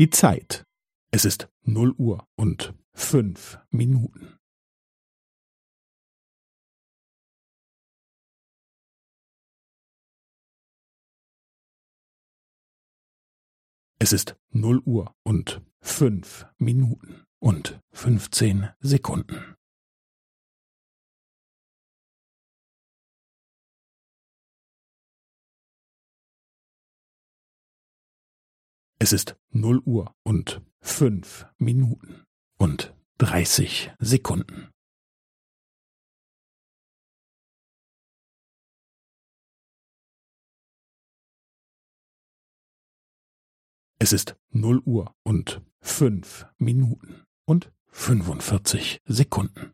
Die Zeit. Es ist null Uhr und fünf Minuten. Es ist null Uhr und fünf Minuten und fünfzehn Sekunden. Es ist null Uhr und fünf Minuten und dreißig Sekunden. Es ist null Uhr und fünf Minuten und fünfundvierzig Sekunden.